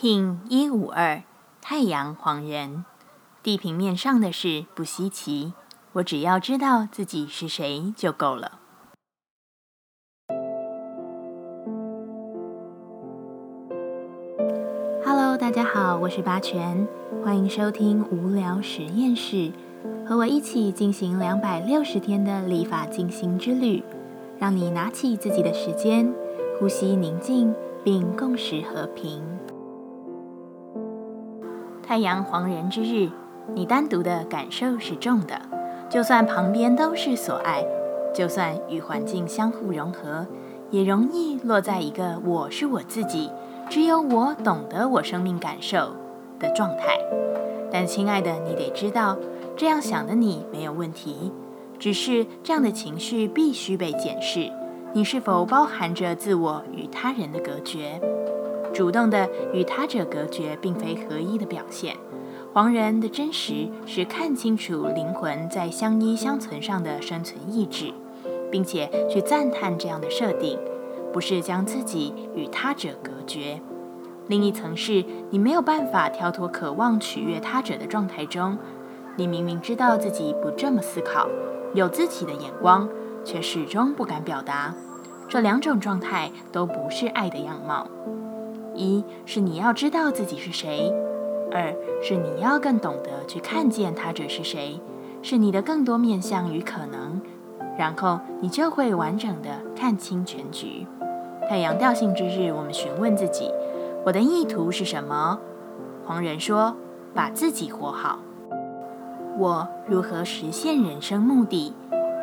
King 一五二太阳黄人，地平面上的事不稀奇，我只要知道自己是谁就够了。Hello，大家好，我是八全，欢迎收听无聊实验室，和我一起进行两百六十天的立法进行之旅，让你拿起自己的时间，呼吸宁静，并共识和平。太阳黄人之日，你单独的感受是重的。就算旁边都是所爱，就算与环境相互融合，也容易落在一个“我是我自己，只有我懂得我生命感受”的状态。但亲爱的，你得知道，这样想的你没有问题，只是这样的情绪必须被检视：你是否包含着自我与他人的隔绝？主动的与他者隔绝，并非合一的表现。黄人的真实是看清楚灵魂在相依相存上的生存意志，并且去赞叹这样的设定，不是将自己与他者隔绝。另一层是，你没有办法跳脱渴望取悦他者的状态中。你明明知道自己不这么思考，有自己的眼光，却始终不敢表达。这两种状态都不是爱的样貌。一是你要知道自己是谁，二是你要更懂得去看见他者是谁，是你的更多面相与可能，然后你就会完整的看清全局。太阳调性之日，我们询问自己：我的意图是什么？黄人说：把自己活好。我如何实现人生目的？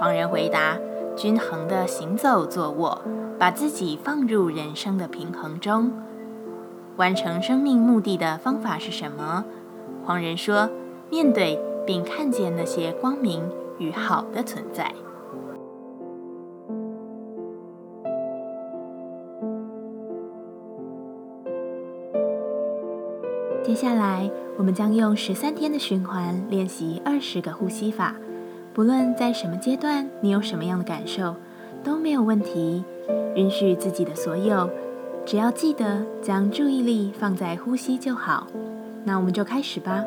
黄人回答：均衡的行走坐卧，把自己放入人生的平衡中。完成生命目的的方法是什么？黄仁说：面对并看见那些光明与好的存在。接下来，我们将用十三天的循环练习二十个呼吸法。不论在什么阶段，你有什么样的感受，都没有问题。允许自己的所有。只要记得将注意力放在呼吸就好，那我们就开始吧。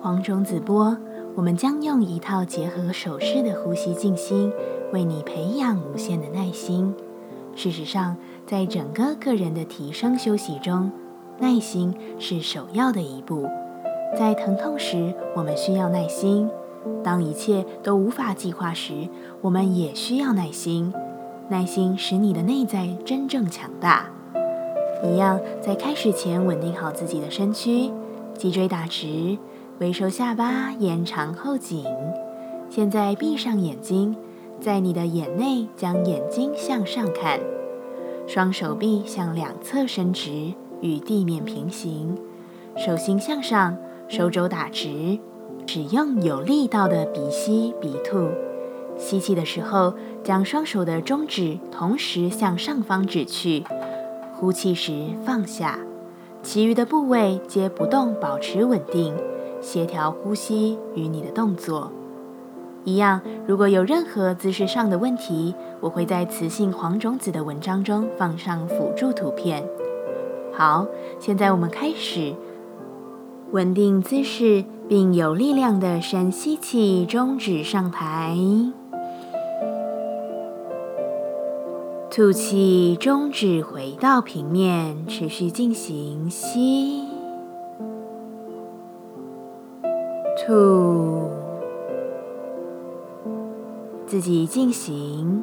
黄种子波，我们将用一套结合手势的呼吸静心，为你培养无限的耐心。事实上，在整个个人的提升休息中，耐心是首要的一步。在疼痛时，我们需要耐心；当一切都无法计划时，我们也需要耐心。耐心使你的内在真正强大。一样，在开始前稳定好自己的身躯，脊椎打直，微收下巴，延长后颈。现在闭上眼睛，在你的眼内将眼睛向上看，双手臂向两侧伸直，与地面平行，手心向上，手肘打直，使用有力道的鼻吸鼻吐。吸气的时候，将双手的中指同时向上方指去。呼气时放下，其余的部位皆不动，保持稳定，协调呼吸与你的动作一样。如果有任何姿势上的问题，我会在雌性黄种子的文章中放上辅助图片。好，现在我们开始稳定姿势，并有力量的深吸气，中指上抬。吐气，中指回到平面，持续进行吸、吐，自己进行。